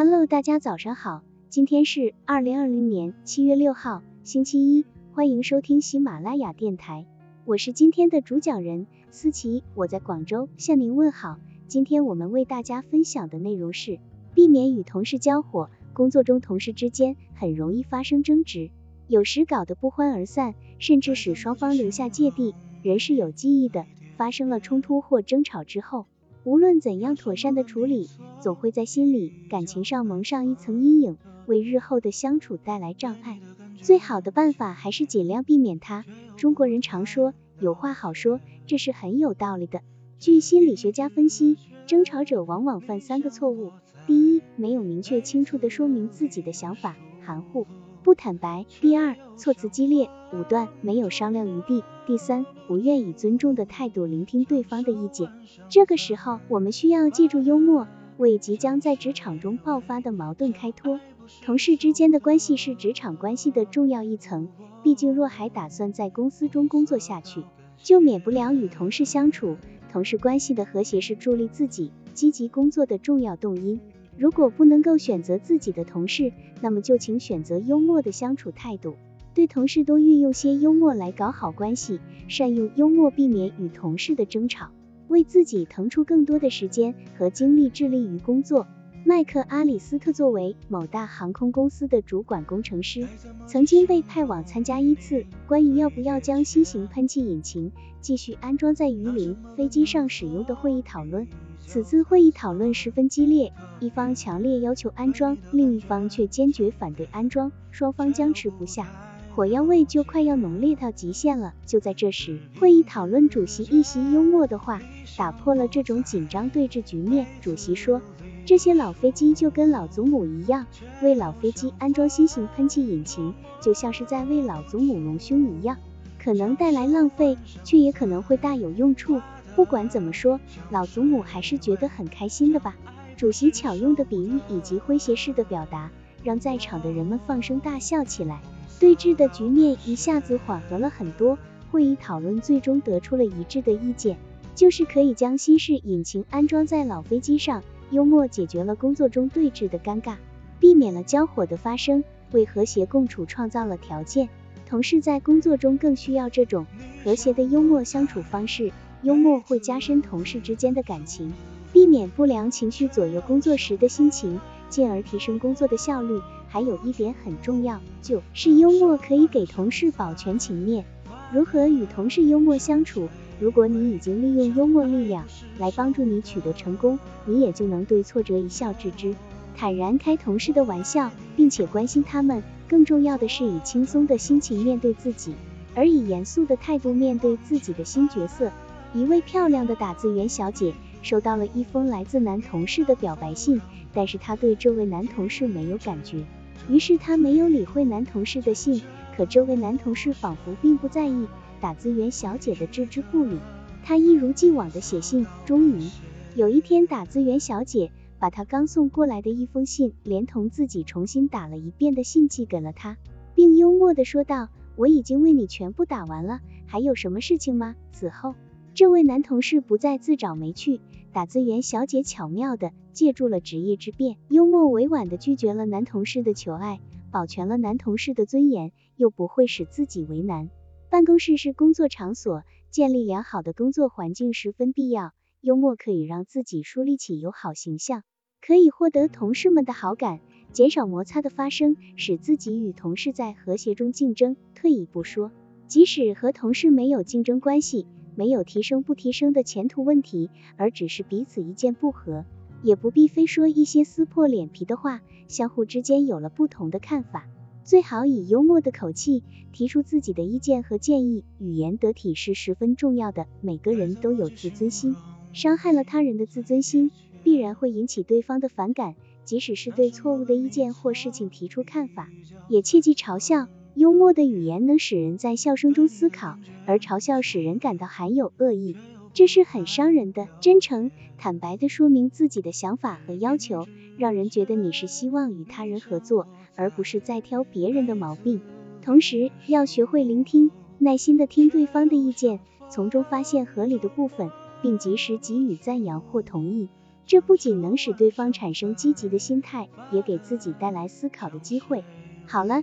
Hello，大家早上好，今天是二零二零年七月六号，星期一，欢迎收听喜马拉雅电台，我是今天的主讲人思琪，我在广州向您问好。今天我们为大家分享的内容是避免与同事交火，工作中同事之间很容易发生争执，有时搞得不欢而散，甚至使双方留下芥蒂。人是有记忆的，发生了冲突或争吵之后。无论怎样妥善的处理，总会在心里、感情上蒙上一层阴影，为日后的相处带来障碍。最好的办法还是尽量避免它。中国人常说有话好说，这是很有道理的。据心理学家分析，争吵者往往犯三个错误：第一，没有明确清楚的说明自己的想法，含糊。不坦白。第二，措辞激烈、武断，没有商量余地。第三，不愿以尊重的态度聆听对方的意见。这个时候，我们需要借助幽默，为即将在职场中爆发的矛盾开脱。同事之间的关系是职场关系的重要一层，毕竟若还打算在公司中工作下去，就免不了与同事相处。同事关系的和谐是助力自己积极工作的重要动因。如果不能够选择自己的同事，那么就请选择幽默的相处态度，对同事多运用些幽默来搞好关系，善用幽默避免与同事的争吵，为自己腾出更多的时间和精力致力于工作。麦克阿里斯特作为某大航空公司的主管工程师，曾经被派往参加一次关于要不要将新型喷气引擎继续安装在鱼鳞飞机上使用的会议讨论。此次会议讨论十分激烈，一方强烈要求安装，另一方却坚决反对安装，双方僵持不下，火药味就快要浓烈到极限了。就在这时，会议讨论主席一席幽默的话打破了这种紧张对峙局面。主席说：“这些老飞机就跟老祖母一样，为老飞机安装新型喷气引擎，就像是在为老祖母隆胸一样，可能带来浪费，却也可能会大有用处。”不管怎么说，老祖母还是觉得很开心的吧。主席巧用的比喻以及诙谐式的表达，让在场的人们放声大笑起来，对峙的局面一下子缓和了很多。会议讨论最终得出了一致的意见，就是可以将新式引擎安装在老飞机上。幽默解决了工作中对峙的尴尬，避免了交火的发生，为和谐共处创造了条件。同事在工作中更需要这种和谐的幽默相处方式。幽默会加深同事之间的感情，避免不良情绪左右工作时的心情，进而提升工作的效率。还有一点很重要，就是幽默可以给同事保全情面。如何与同事幽默相处？如果你已经利用幽默力量来帮助你取得成功，你也就能对挫折一笑置之，坦然开同事的玩笑，并且关心他们。更重要的是，以轻松的心情面对自己，而以严肃的态度面对自己的新角色。一位漂亮的打字员小姐收到了一封来自男同事的表白信，但是她对这位男同事没有感觉，于是她没有理会男同事的信。可这位男同事仿佛并不在意打字员小姐的置之不理，他一如既往的写信。终于有一天，打字员小姐把他刚送过来的一封信，连同自己重新打了一遍的信寄给了他，并幽默的说道：“我已经为你全部打完了，还有什么事情吗？”此后。这位男同事不再自找没趣，打字员小姐巧妙的借助了职业之便，幽默委婉的拒绝了男同事的求爱，保全了男同事的尊严，又不会使自己为难。办公室是工作场所，建立良好的工作环境十分必要。幽默可以让自己树立起友好形象，可以获得同事们的好感，减少摩擦的发生，使自己与同事在和谐中竞争。退一步说，即使和同事没有竞争关系。没有提升不提升的前途问题，而只是彼此意见不合，也不必非说一些撕破脸皮的话，相互之间有了不同的看法，最好以幽默的口气提出自己的意见和建议，语言得体是十分重要的。每个人都有自尊心，伤害了他人的自尊心，必然会引起对方的反感，即使是对错误的意见或事情提出看法，也切忌嘲笑。幽默的语言能使人在笑声中思考，而嘲笑使人感到含有恶意，这是很伤人的。真诚、坦白的说明自己的想法和要求，让人觉得你是希望与他人合作，而不是在挑别人的毛病。同时，要学会聆听，耐心的听对方的意见，从中发现合理的部分，并及时给予赞扬或同意。这不仅能使对方产生积极的心态，也给自己带来思考的机会。好了，